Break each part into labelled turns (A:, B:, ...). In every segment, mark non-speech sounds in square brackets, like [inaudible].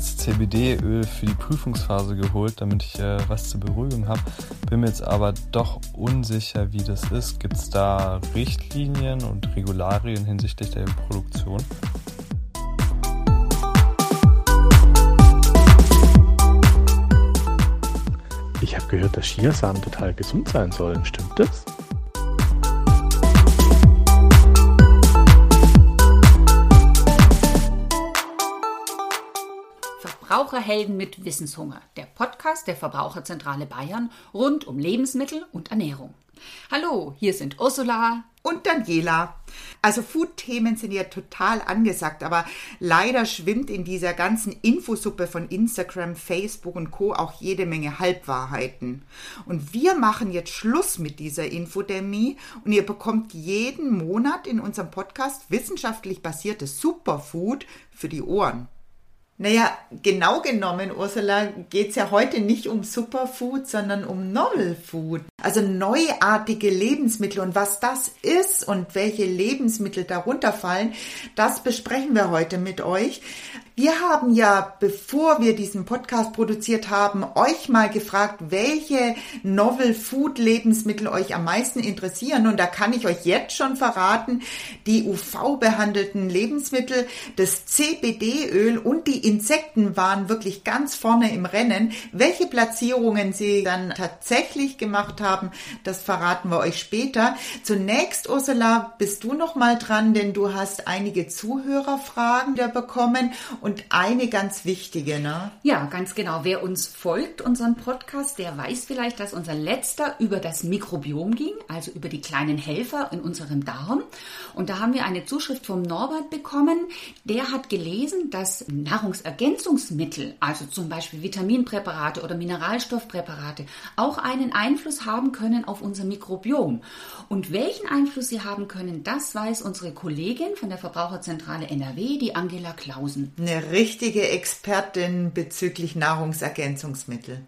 A: jetzt CBD-Öl für die Prüfungsphase geholt, damit ich äh, was zur Beruhigung habe. Bin mir jetzt aber doch unsicher, wie das ist. Gibt es da Richtlinien und Regularien hinsichtlich der Produktion?
B: Ich habe gehört, dass Chiasamen total gesund sein sollen. Stimmt das?
C: Verbraucherhelden mit Wissenshunger, der Podcast der Verbraucherzentrale Bayern rund um Lebensmittel und Ernährung. Hallo, hier sind Ursula
D: und Daniela. Also Food-Themen sind ja total angesagt, aber leider schwimmt in dieser ganzen Infosuppe von Instagram, Facebook und Co. auch jede Menge Halbwahrheiten. Und wir machen jetzt Schluss mit dieser Infodemie und ihr bekommt jeden Monat in unserem Podcast wissenschaftlich basiertes Superfood für die Ohren. Naja, genau genommen, Ursula, geht's ja heute nicht um Superfood, sondern um Novel Food. Also neuartige Lebensmittel und was das ist und welche Lebensmittel darunter fallen, das besprechen wir heute mit euch. Wir haben ja, bevor wir diesen Podcast produziert haben, euch mal gefragt, welche Novel Food Lebensmittel euch am meisten interessieren. Und da kann ich euch jetzt schon verraten, die UV-behandelten Lebensmittel, das CBD-Öl und die Insekten waren wirklich ganz vorne im Rennen. Welche Platzierungen sie dann tatsächlich gemacht haben, das verraten wir euch später. Zunächst, Ursula, bist du noch mal dran, denn du hast einige Zuhörerfragen da bekommen und und eine ganz wichtige, ne?
C: Ja, ganz genau. Wer uns folgt, unseren Podcast, der weiß vielleicht, dass unser letzter über das Mikrobiom ging, also über die kleinen Helfer in unserem Darm. Und da haben wir eine Zuschrift vom Norbert bekommen. Der hat gelesen, dass Nahrungsergänzungsmittel, also zum Beispiel Vitaminpräparate oder Mineralstoffpräparate, auch einen Einfluss haben können auf unser Mikrobiom. Und welchen Einfluss sie haben können, das weiß unsere Kollegin von der Verbraucherzentrale NRW, die Angela Klausen.
D: Richtige Expertin bezüglich Nahrungsergänzungsmittel.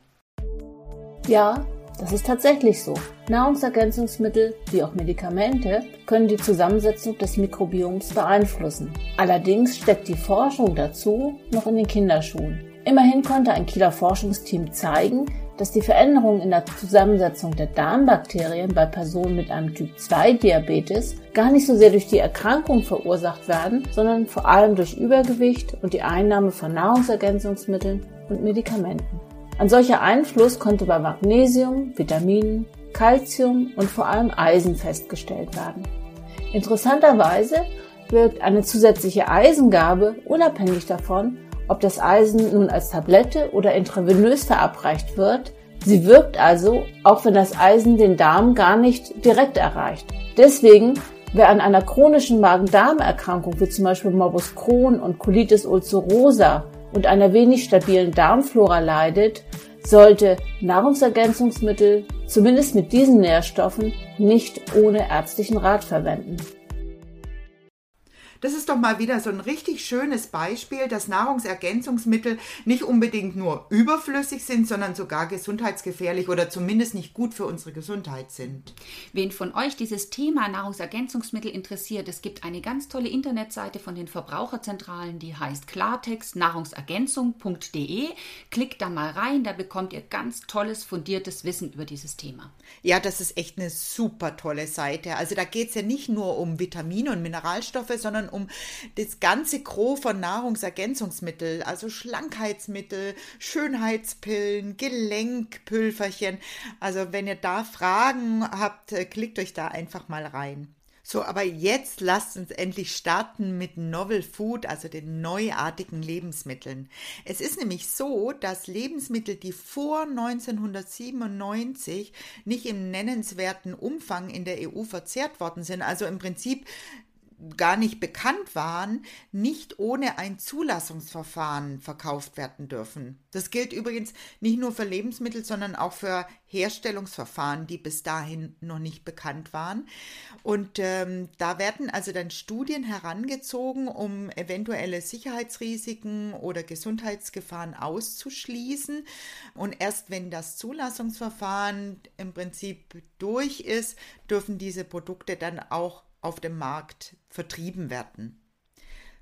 E: Ja, das ist tatsächlich so. Nahrungsergänzungsmittel wie auch Medikamente können die Zusammensetzung des Mikrobioms beeinflussen. Allerdings steckt die Forschung dazu noch in den Kinderschuhen. Immerhin konnte ein Kieler Forschungsteam zeigen, dass die Veränderungen in der Zusammensetzung der Darmbakterien bei Personen mit einem Typ-2-Diabetes gar nicht so sehr durch die Erkrankung verursacht werden, sondern vor allem durch Übergewicht und die Einnahme von Nahrungsergänzungsmitteln und Medikamenten. Ein solcher Einfluss konnte bei Magnesium, Vitaminen, Calcium und vor allem Eisen festgestellt werden. Interessanterweise wirkt eine zusätzliche Eisengabe unabhängig davon, ob das Eisen nun als Tablette oder intravenös verabreicht wird. Sie wirkt also, auch wenn das Eisen den Darm gar nicht direkt erreicht. Deswegen, wer an einer chronischen Magen-Darm-Erkrankung wie zum Beispiel Morbus Crohn und Colitis ulcerosa und einer wenig stabilen Darmflora leidet, sollte Nahrungsergänzungsmittel, zumindest mit diesen Nährstoffen, nicht ohne ärztlichen Rat verwenden.
D: Das ist doch mal wieder so ein richtig schönes Beispiel, dass Nahrungsergänzungsmittel nicht unbedingt nur überflüssig sind, sondern sogar gesundheitsgefährlich oder zumindest nicht gut für unsere Gesundheit sind.
C: Wen von euch dieses Thema Nahrungsergänzungsmittel interessiert, es gibt eine ganz tolle Internetseite von den Verbraucherzentralen, die heißt Klartext nahrungsergänzung.de. Klickt da mal rein, da bekommt ihr ganz tolles, fundiertes Wissen über dieses Thema.
D: Ja, das ist echt eine super tolle Seite. Also da geht es ja nicht nur um Vitamine und Mineralstoffe, sondern um das ganze Gros von Nahrungsergänzungsmittel, also Schlankheitsmittel, Schönheitspillen, Gelenkpülferchen. Also wenn ihr da Fragen habt, äh, klickt euch da einfach mal rein. So, aber jetzt lasst uns endlich starten mit Novel Food, also den neuartigen Lebensmitteln. Es ist nämlich so, dass Lebensmittel, die vor 1997 nicht im nennenswerten Umfang in der EU verzehrt worden sind, also im Prinzip gar nicht bekannt waren, nicht ohne ein Zulassungsverfahren verkauft werden dürfen. Das gilt übrigens nicht nur für Lebensmittel, sondern auch für Herstellungsverfahren, die bis dahin noch nicht bekannt waren. Und ähm, da werden also dann Studien herangezogen, um eventuelle Sicherheitsrisiken oder Gesundheitsgefahren auszuschließen. Und erst wenn das Zulassungsverfahren im Prinzip durch ist, dürfen diese Produkte dann auch auf dem Markt vertrieben werden.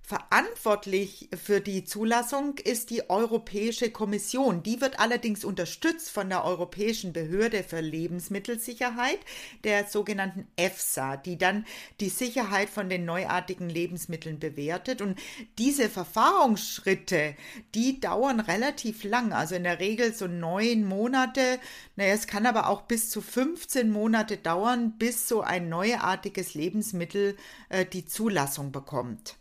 D: Verantwortlich für die Zulassung ist die Europäische Kommission. Die wird allerdings unterstützt von der Europäischen Behörde für Lebensmittelsicherheit, der sogenannten EFSA, die dann die Sicherheit von den neuartigen Lebensmitteln bewertet. Und diese Verfahrensschritte, die dauern relativ lang, also in der Regel so neun Monate. Naja, es kann aber auch bis zu 15 Monate dauern, bis so ein neuartiges Lebensmittel äh, die Zulassung bekommt.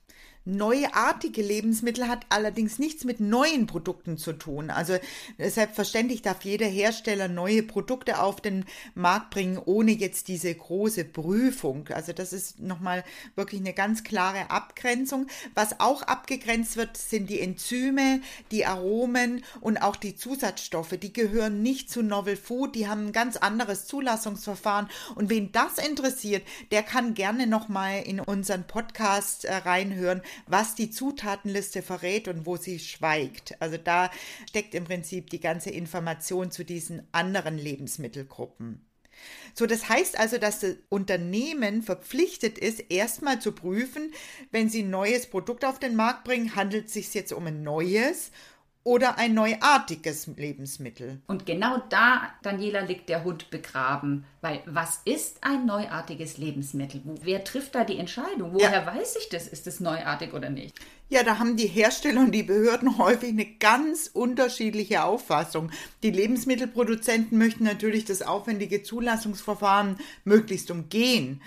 D: Neuartige Lebensmittel hat allerdings nichts mit neuen Produkten zu tun. Also selbstverständlich darf jeder Hersteller neue Produkte auf den Markt bringen, ohne jetzt diese große Prüfung. Also das ist nochmal wirklich eine ganz klare Abgrenzung. Was auch abgegrenzt wird, sind die Enzyme, die Aromen und auch die Zusatzstoffe. Die gehören nicht zu Novel Food, die haben ein ganz anderes Zulassungsverfahren. Und wen das interessiert, der kann gerne nochmal in unseren Podcast äh, reinhören was die Zutatenliste verrät und wo sie schweigt. Also da steckt im Prinzip die ganze Information zu diesen anderen Lebensmittelgruppen. So, das heißt also, dass das Unternehmen verpflichtet ist, erstmal zu prüfen, wenn sie ein neues Produkt auf den Markt bringen, handelt es sich jetzt um ein neues oder ein neuartiges Lebensmittel.
C: Und genau da, Daniela, liegt der Hund begraben. Weil was ist ein neuartiges Lebensmittel? Wer trifft da die Entscheidung? Woher ja. weiß ich das? Ist es neuartig oder nicht?
D: Ja, da haben die Hersteller und die Behörden [laughs] häufig eine ganz unterschiedliche Auffassung. Die Lebensmittelproduzenten möchten natürlich das aufwendige Zulassungsverfahren möglichst umgehen.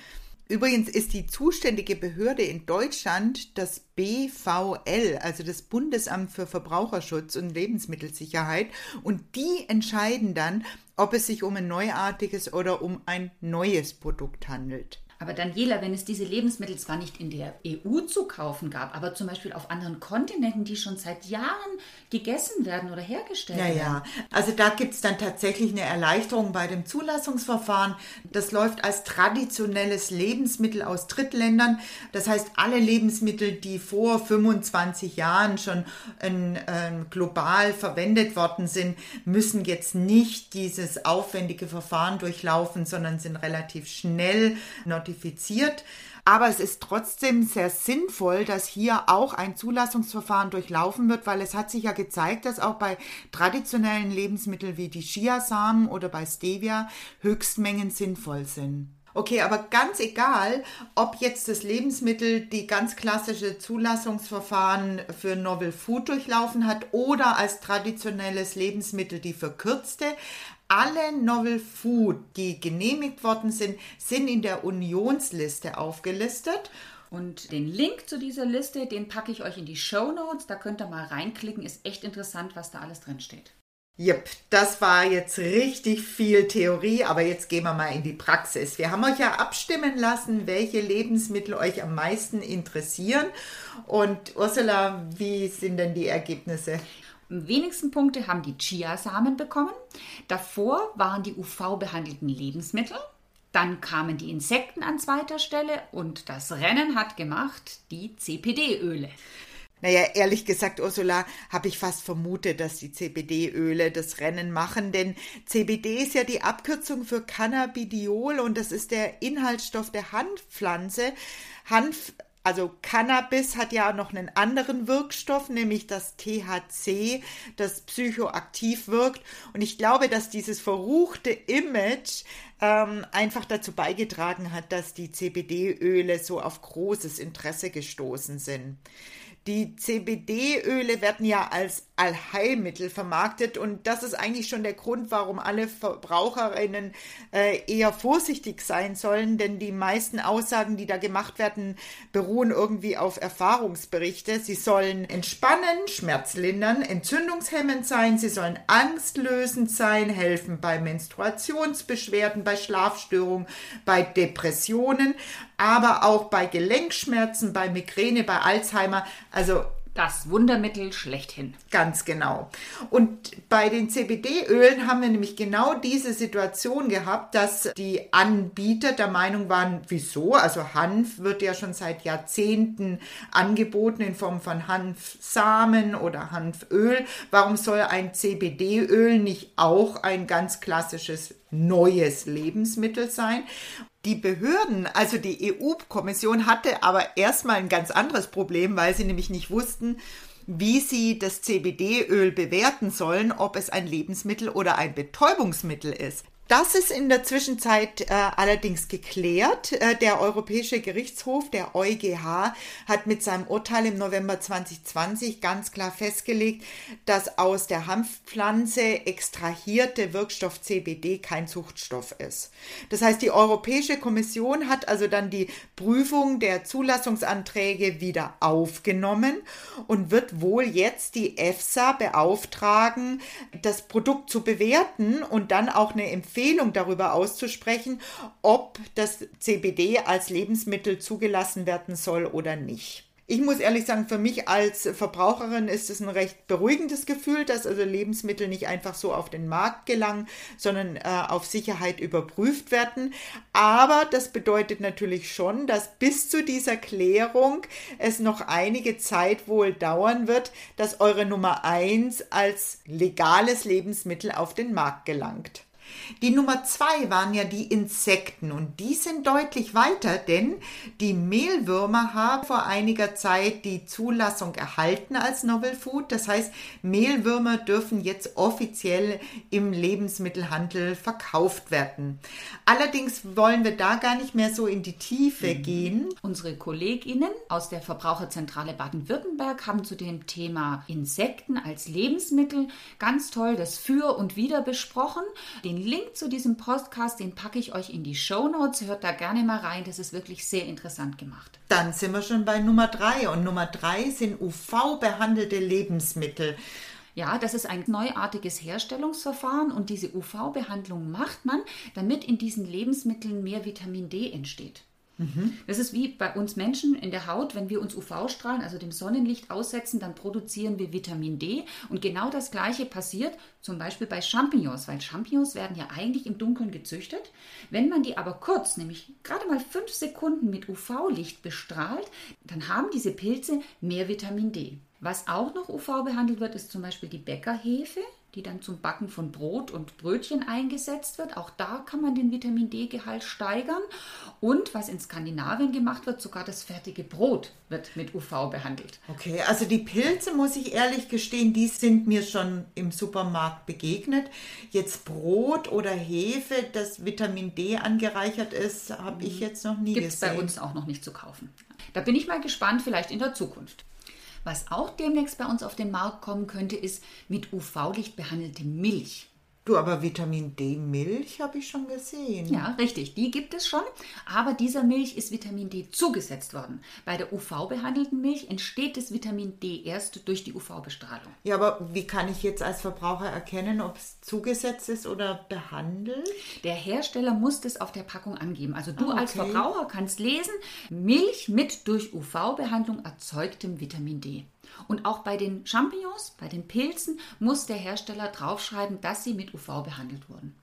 D: Übrigens ist die zuständige Behörde in Deutschland das BVL, also das Bundesamt für Verbraucherschutz und Lebensmittelsicherheit. Und die entscheiden dann, ob es sich um ein neuartiges oder um ein neues Produkt handelt.
C: Aber Daniela, wenn es diese Lebensmittel zwar nicht in der EU zu kaufen gab, aber zum Beispiel auf anderen Kontinenten, die schon seit Jahren gegessen werden oder hergestellt
D: ja,
C: werden.
D: Ja, ja. Also da gibt es dann tatsächlich eine Erleichterung bei dem Zulassungsverfahren. Das läuft als traditionelles Lebensmittel aus Drittländern. Das heißt, alle Lebensmittel, die vor 25 Jahren schon in, äh, global verwendet worden sind, müssen jetzt nicht dieses aufwendige Verfahren durchlaufen, sondern sind relativ schnell notifiziert zertifiziert. Aber es ist trotzdem sehr sinnvoll, dass hier auch ein Zulassungsverfahren durchlaufen wird, weil es hat sich ja gezeigt, dass auch bei traditionellen Lebensmitteln wie die Chiasamen oder bei Stevia Höchstmengen sinnvoll sind. Okay, aber ganz egal, ob jetzt das Lebensmittel die ganz klassische Zulassungsverfahren für Novel Food durchlaufen hat oder als traditionelles Lebensmittel die verkürzte, alle Novel Food, die genehmigt worden sind, sind in der Unionsliste aufgelistet.
C: Und den Link zu dieser Liste, den packe ich euch in die Show Notes. Da könnt ihr mal reinklicken. Ist echt interessant, was da alles drin steht.
D: Jep, das war jetzt richtig viel Theorie, aber jetzt gehen wir mal in die Praxis. Wir haben euch ja abstimmen lassen, welche Lebensmittel euch am meisten interessieren. Und Ursula, wie sind denn die Ergebnisse?
C: Am wenigsten Punkte haben die Chiasamen bekommen. Davor waren die UV-behandelten Lebensmittel. Dann kamen die Insekten an zweiter Stelle und das Rennen hat gemacht die CPD-Öle.
D: Naja, ehrlich gesagt, Ursula, habe ich fast vermutet, dass die CBD-Öle das Rennen machen, denn CBD ist ja die Abkürzung für Cannabidiol und das ist der Inhaltsstoff der Hanfpflanze. Hanf also Cannabis hat ja noch einen anderen Wirkstoff, nämlich das THC, das psychoaktiv wirkt. Und ich glaube, dass dieses verruchte Image ähm, einfach dazu beigetragen hat, dass die CBD-Öle so auf großes Interesse gestoßen sind. Die CBD-Öle werden ja als Allheilmittel vermarktet und das ist eigentlich schon der Grund, warum alle Verbraucherinnen äh, eher vorsichtig sein sollen, denn die meisten Aussagen, die da gemacht werden, beruhen irgendwie auf Erfahrungsberichte. Sie sollen entspannen, schmerzlindern, entzündungshemmend sein, sie sollen angstlösend sein, helfen bei Menstruationsbeschwerden, bei Schlafstörungen, bei Depressionen aber auch bei Gelenkschmerzen, bei Migräne, bei Alzheimer. Also
C: das Wundermittel schlechthin.
D: Ganz genau. Und bei den CBD-Ölen haben wir nämlich genau diese Situation gehabt, dass die Anbieter der Meinung waren, wieso? Also Hanf wird ja schon seit Jahrzehnten angeboten in Form von Hanfsamen oder Hanföl. Warum soll ein CBD-Öl nicht auch ein ganz klassisches neues Lebensmittel sein? Die Behörden, also die EU-Kommission, hatte aber erstmal ein ganz anderes Problem, weil sie nämlich nicht wussten, wie sie das CBD-Öl bewerten sollen, ob es ein Lebensmittel oder ein Betäubungsmittel ist. Das ist in der Zwischenzeit äh, allerdings geklärt. Äh, der Europäische Gerichtshof, der EuGH, hat mit seinem Urteil im November 2020 ganz klar festgelegt, dass aus der Hanfpflanze extrahierte Wirkstoff CBD kein Zuchtstoff ist. Das heißt, die Europäische Kommission hat also dann die Prüfung der Zulassungsanträge wieder aufgenommen und wird wohl jetzt die EFSA beauftragen, das Produkt zu bewerten und dann auch eine Empfehlung Empfehlung darüber auszusprechen, ob das CBD als Lebensmittel zugelassen werden soll oder nicht. Ich muss ehrlich sagen, für mich als Verbraucherin ist es ein recht beruhigendes Gefühl, dass also Lebensmittel nicht einfach so auf den Markt gelangen, sondern äh, auf Sicherheit überprüft werden. Aber das bedeutet natürlich schon, dass bis zu dieser Klärung es noch einige Zeit wohl dauern wird, dass eure Nummer 1 als legales Lebensmittel auf den Markt gelangt. Die Nummer zwei waren ja die Insekten und die sind deutlich weiter, denn die Mehlwürmer haben vor einiger Zeit die Zulassung erhalten als Novel Food. Das heißt, Mehlwürmer dürfen jetzt offiziell im Lebensmittelhandel verkauft werden. Allerdings wollen wir da gar nicht mehr so in die Tiefe mhm. gehen.
C: Unsere KollegInnen aus der Verbraucherzentrale Baden-Württemberg haben zu dem Thema Insekten als Lebensmittel ganz toll das Für und Wider besprochen. Den Link zu diesem Podcast, den packe ich euch in die Show Notes. Hört da gerne mal rein. Das ist wirklich sehr interessant gemacht.
D: Dann sind wir schon bei Nummer drei. Und Nummer drei sind UV-behandelte Lebensmittel.
C: Ja, das ist ein neuartiges Herstellungsverfahren und diese UV-Behandlung macht man, damit in diesen Lebensmitteln mehr Vitamin D entsteht. Mhm. Das ist wie bei uns Menschen in der Haut, wenn wir uns UV-Strahlen, also dem Sonnenlicht aussetzen, dann produzieren wir Vitamin D. Und genau das Gleiche passiert zum Beispiel bei Champignons, weil Champignons werden ja eigentlich im Dunkeln gezüchtet. Wenn man die aber kurz, nämlich gerade mal fünf Sekunden mit UV-Licht bestrahlt, dann haben diese Pilze mehr Vitamin D. Was auch noch UV behandelt wird, ist zum Beispiel die Bäckerhefe die dann zum Backen von Brot und Brötchen eingesetzt wird. Auch da kann man den Vitamin D-Gehalt steigern. Und was in Skandinavien gemacht wird, sogar das fertige Brot wird mit UV behandelt.
D: Okay, also die Pilze, muss ich ehrlich gestehen, die sind mir schon im Supermarkt begegnet. Jetzt Brot oder Hefe, das Vitamin D angereichert ist, habe ich mhm. jetzt noch nie
C: Gibt's
D: gesehen.
C: Gibt es bei uns auch noch nicht zu kaufen. Da bin ich mal gespannt, vielleicht in der Zukunft. Was auch demnächst bei uns auf den Markt kommen könnte, ist mit UV-Licht behandelte Milch.
D: Du, aber Vitamin D-Milch habe ich schon gesehen.
C: Ja, richtig, die gibt es schon. Aber dieser Milch ist Vitamin D zugesetzt worden. Bei der UV-behandelten Milch entsteht das Vitamin D erst durch die UV-Bestrahlung.
D: Ja, aber wie kann ich jetzt als Verbraucher erkennen, ob es zugesetzt ist oder behandelt?
C: Der Hersteller muss das auf der Packung angeben. Also du ah, okay. als Verbraucher kannst lesen, Milch mit durch UV-Behandlung erzeugtem Vitamin D. Und auch bei den Champignons, bei den Pilzen, muss der Hersteller draufschreiben, dass sie mit UV behandelt wurden.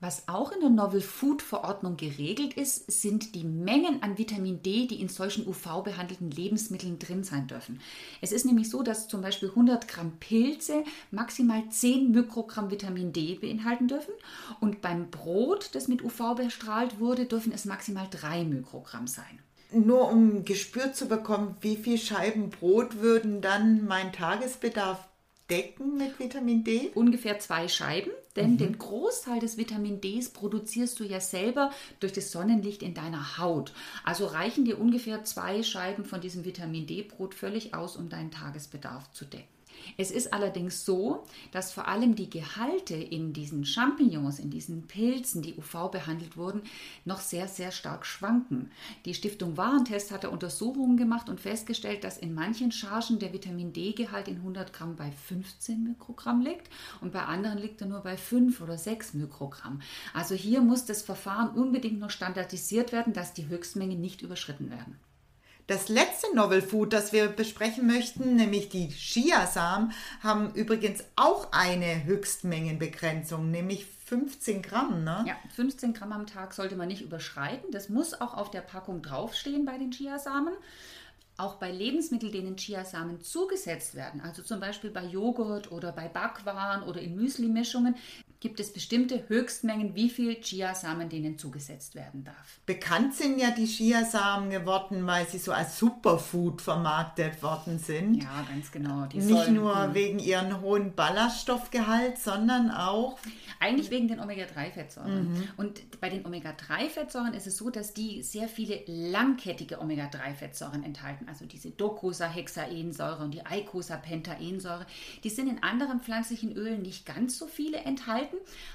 C: Was auch in der Novel Food Verordnung geregelt ist, sind die Mengen an Vitamin D, die in solchen UV-behandelten Lebensmitteln drin sein dürfen. Es ist nämlich so, dass zum Beispiel 100 Gramm Pilze maximal 10 Mikrogramm Vitamin D beinhalten dürfen und beim Brot, das mit UV bestrahlt wurde, dürfen es maximal 3 Mikrogramm sein
D: nur um ein Gespür zu bekommen, wie viel Scheiben Brot würden dann mein Tagesbedarf decken mit Vitamin D?
C: Ungefähr zwei Scheiben, denn mhm. den Großteil des Vitamin Ds produzierst du ja selber durch das Sonnenlicht in deiner Haut. Also reichen dir ungefähr zwei Scheiben von diesem Vitamin D-Brot völlig aus, um deinen Tagesbedarf zu decken. Es ist allerdings so, dass vor allem die Gehalte in diesen Champignons, in diesen Pilzen, die UV behandelt wurden, noch sehr, sehr stark schwanken. Die Stiftung Warentest hatte Untersuchungen gemacht und festgestellt, dass in manchen Chargen der Vitamin D-Gehalt in 100 Gramm bei 15 Mikrogramm liegt und bei anderen liegt er nur bei 5 oder 6 Mikrogramm. Also hier muss das Verfahren unbedingt noch standardisiert werden, dass die Höchstmengen nicht überschritten werden.
D: Das letzte Novel Food, das wir besprechen möchten, nämlich die Chiasamen, haben übrigens auch eine Höchstmengenbegrenzung, nämlich 15 Gramm, ne?
C: Ja, 15 Gramm am Tag sollte man nicht überschreiten. Das muss auch auf der Packung draufstehen bei den Chiasamen. Auch bei Lebensmitteln, denen Chiasamen zugesetzt werden, also zum Beispiel bei Joghurt oder bei Backwaren oder in Müsli-Mischungen, gibt es bestimmte Höchstmengen, wie viel Chiasamen denen zugesetzt werden darf.
D: Bekannt sind ja die Chiasamen geworden, weil sie so als Superfood vermarktet worden sind.
C: Ja, ganz genau. Die
D: Nicht
C: sollen-
D: nur
C: hm.
D: wegen ihrem hohen Ballaststoffgehalt, sondern auch
C: Eigentlich wegen den Omega-3-Fettsäuren. Und bei den Omega-3-Fettsäuren ist es so, dass die sehr viele langkettige Omega-3-Fettsäuren enthalten. Also diese Docosahexaensäure und die Eicosapentaensäure. Die sind in anderen pflanzlichen Ölen nicht ganz so viele enthalten.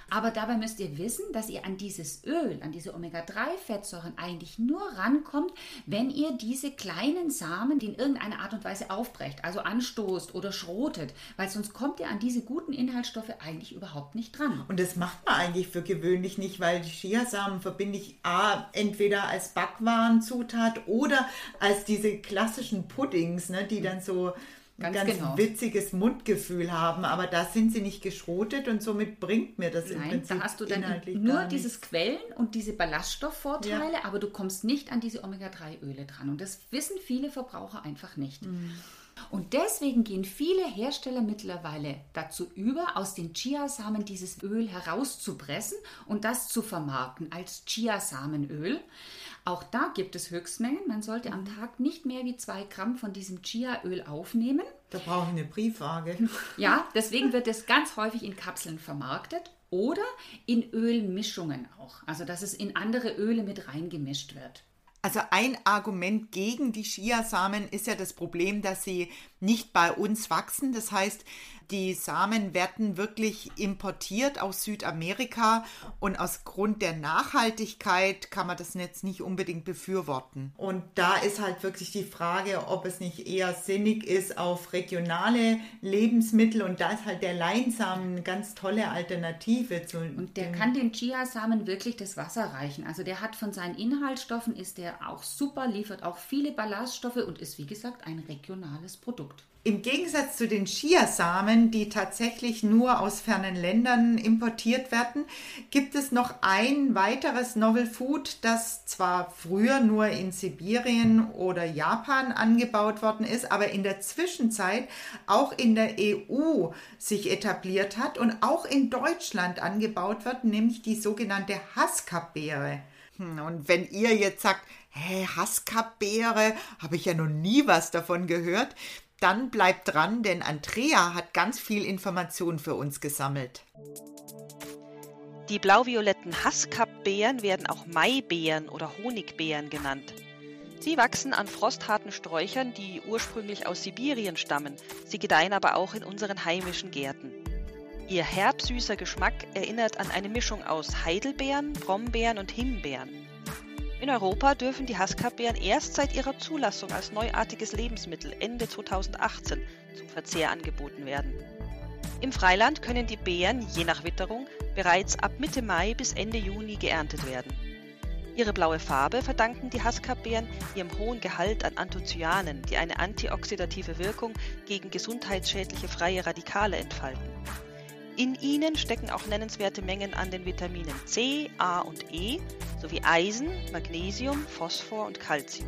C: Aber dabei müsst ihr wissen, dass ihr an dieses Öl, an diese Omega-3-Fettsäuren eigentlich nur rankommt, wenn ihr diese kleinen Samen in irgendeiner Art und Weise aufbrecht, also anstoßt oder schrotet. Weil sonst kommt ihr an diese guten Inhaltsstoffe eigentlich überhaupt nicht dran.
D: Und das macht man eigentlich für gewöhnlich nicht, weil die Chiasamen verbinde ich A, entweder als Backwarenzutat oder als diese klassischen Puddings, ne, die dann so
C: Ganz
D: ganz,
C: genau.
D: witziges Mundgefühl haben. Aber da sind sie nicht geschrotet und somit bringt mir das im
C: Nein,
D: Prinzip
C: da hast du dann nur dieses. Quellen und diese Ballaststoffvorteile, aber du kommst nicht an diese Omega-3-Öle dran. Und das wissen viele Verbraucher einfach nicht.
D: Mhm.
C: Und deswegen gehen viele Hersteller mittlerweile dazu über, aus den Chiasamen dieses Öl herauszupressen und das zu vermarkten als Chiasamenöl. Auch da gibt es Höchstmengen. Man sollte
D: Mhm.
C: am Tag nicht mehr wie zwei Gramm von diesem Chia-Öl aufnehmen.
D: Da brauche ich eine Briefwaage.
C: Ja, deswegen wird es ganz häufig in Kapseln vermarktet oder in Ölmischungen auch. Also, dass es in andere Öle mit reingemischt wird.
D: Also ein Argument gegen die Chiasamen ist ja das Problem, dass sie nicht bei uns wachsen. Das heißt, die Samen werden wirklich importiert aus Südamerika und aus Grund der Nachhaltigkeit kann man das jetzt nicht unbedingt befürworten. Und da ist halt wirklich die Frage, ob es nicht eher sinnig ist auf regionale Lebensmittel und da ist halt der Leinsamen eine ganz tolle Alternative zu.
C: Und der
D: dem-
C: kann den Chiasamen wirklich das Wasser reichen. Also der hat von seinen Inhaltsstoffen, ist der auch super, liefert auch viele Ballaststoffe und ist wie gesagt ein regionales Produkt.
D: Im Gegensatz zu den Chiasamen, die tatsächlich nur aus fernen Ländern importiert werden, gibt es noch ein weiteres Novel Food, das zwar früher nur in Sibirien oder Japan angebaut worden ist, aber in der Zwischenzeit auch in der EU sich etabliert hat und auch in Deutschland angebaut wird, nämlich die sogenannte Haskapbeere. Hm, Und wenn ihr jetzt sagt, hä, Haskapbeere, habe ich ja noch nie was davon gehört, dann bleibt dran, denn Andrea hat ganz viel Information für uns gesammelt.
F: Die blau-violetten Haskap-Beeren werden auch Maibeeren oder Honigbeeren genannt. Sie wachsen an frostharten Sträuchern, die ursprünglich aus Sibirien stammen. Sie gedeihen aber auch in unseren heimischen Gärten. Ihr herbsüßer Geschmack erinnert an eine Mischung aus Heidelbeeren, Brombeeren und Himbeeren. In Europa dürfen die Haskap-Beeren erst seit ihrer Zulassung als neuartiges Lebensmittel Ende 2018 zum Verzehr angeboten werden. Im Freiland können die Beeren je nach Witterung bereits ab Mitte Mai bis Ende Juni geerntet werden. Ihre blaue Farbe verdanken die Haskap-Beeren ihrem hohen Gehalt an Anthocyanen, die eine antioxidative Wirkung gegen gesundheitsschädliche freie Radikale entfalten. In ihnen stecken auch nennenswerte Mengen an den Vitaminen C, A und E sowie Eisen, Magnesium, Phosphor und Calcium.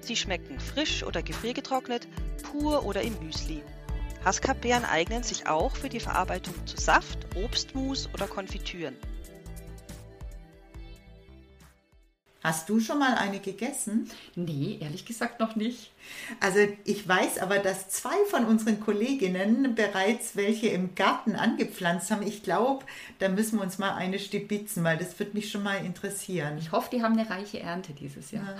F: Sie schmecken frisch oder gefriergetrocknet, pur oder im Müsli. Haskap-Beeren eignen sich auch für die Verarbeitung zu Saft, Obstmus oder Konfitüren.
D: Hast du schon mal eine gegessen?
C: Nee, ehrlich gesagt noch nicht.
D: Also ich weiß aber, dass zwei von unseren Kolleginnen bereits welche im Garten angepflanzt haben. Ich glaube, da müssen wir uns mal eine stibitzen, weil das würde mich schon mal interessieren.
C: Ich hoffe, die haben eine reiche Ernte dieses Jahr.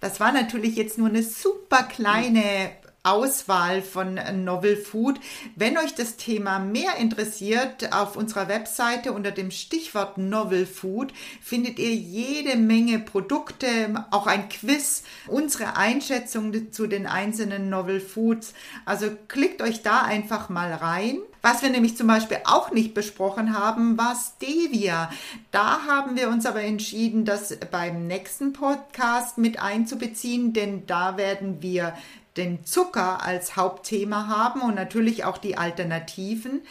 D: Das war natürlich jetzt nur eine super kleine Auswahl von Novel Food. Wenn euch das Thema mehr interessiert, auf unserer Webseite unter dem Stichwort Novel Food findet ihr jede Menge Produkte, auch ein Quiz, unsere Einschätzung zu den einzelnen Novel Foods. Also klickt euch da einfach mal rein. Was wir nämlich zum Beispiel auch nicht besprochen haben, war Stevia. Da haben wir uns aber entschieden, das beim nächsten Podcast mit einzubeziehen, denn da werden wir den Zucker als Hauptthema haben und natürlich auch die Alternativen.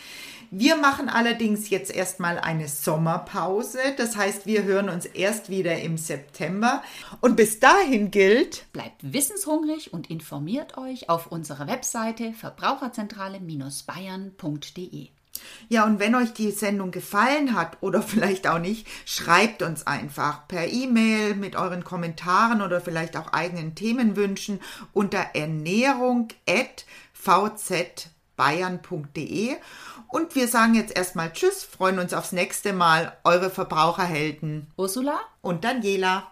D: Wir machen allerdings jetzt erstmal eine Sommerpause. Das heißt, wir hören uns erst wieder im September. Und bis dahin gilt,
C: Bleibt wissenshungrig und informiert euch auf unserer Webseite verbraucherzentrale-bayern.de.
D: Ja, und wenn euch die Sendung gefallen hat oder [laughs] vielleicht auch nicht, schreibt uns einfach per E-Mail mit euren Kommentaren oder vielleicht auch eigenen Themenwünschen unter ernährung.vzbayern.de. Und wir sagen jetzt erstmal Tschüss, freuen uns aufs nächste Mal. Eure Verbraucherhelden
C: Ursula
D: und Daniela.